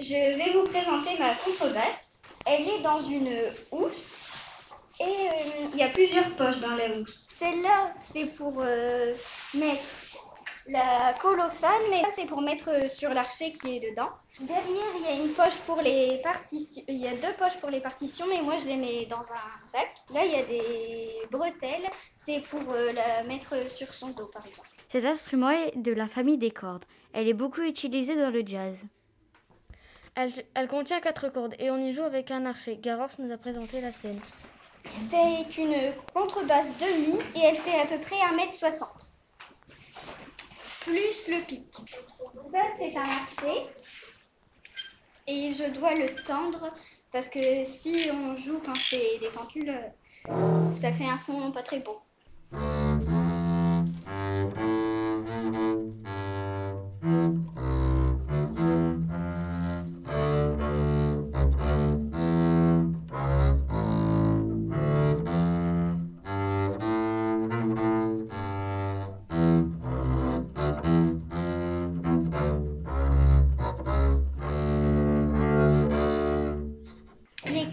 Je vais vous présenter ma contrebasse. Elle est dans une housse et euh, il y a plusieurs poches dans la housse. Celle-là, c'est pour euh, mettre la colophane, mais ça, c'est pour mettre euh, sur l'archet qui est dedans. Derrière, il y a une poche pour les partitions. Il y a deux poches pour les partitions, mais moi je les mets dans un sac. Là, il y a des bretelles. C'est pour la mettre sur son dos, par exemple. Cet instrument est de la famille des cordes. Elle est beaucoup utilisée dans le jazz. Elle, contient quatre cordes et on y joue avec un archet. Garance nous a présenté la scène. C'est une contrebasse demi et elle fait à peu près 1m60. Plus le pic. Ça, c'est un archet. Et je dois le tendre parce que si on joue quand c'est des tentules, ça fait un son pas très beau.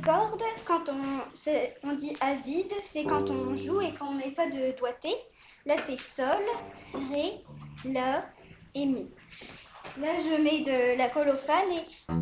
Quand on, dit à vide, c'est quand on joue et qu'on met pas de doigté. Là, c'est sol, ré, la et mi. Là, je mets de la colophane et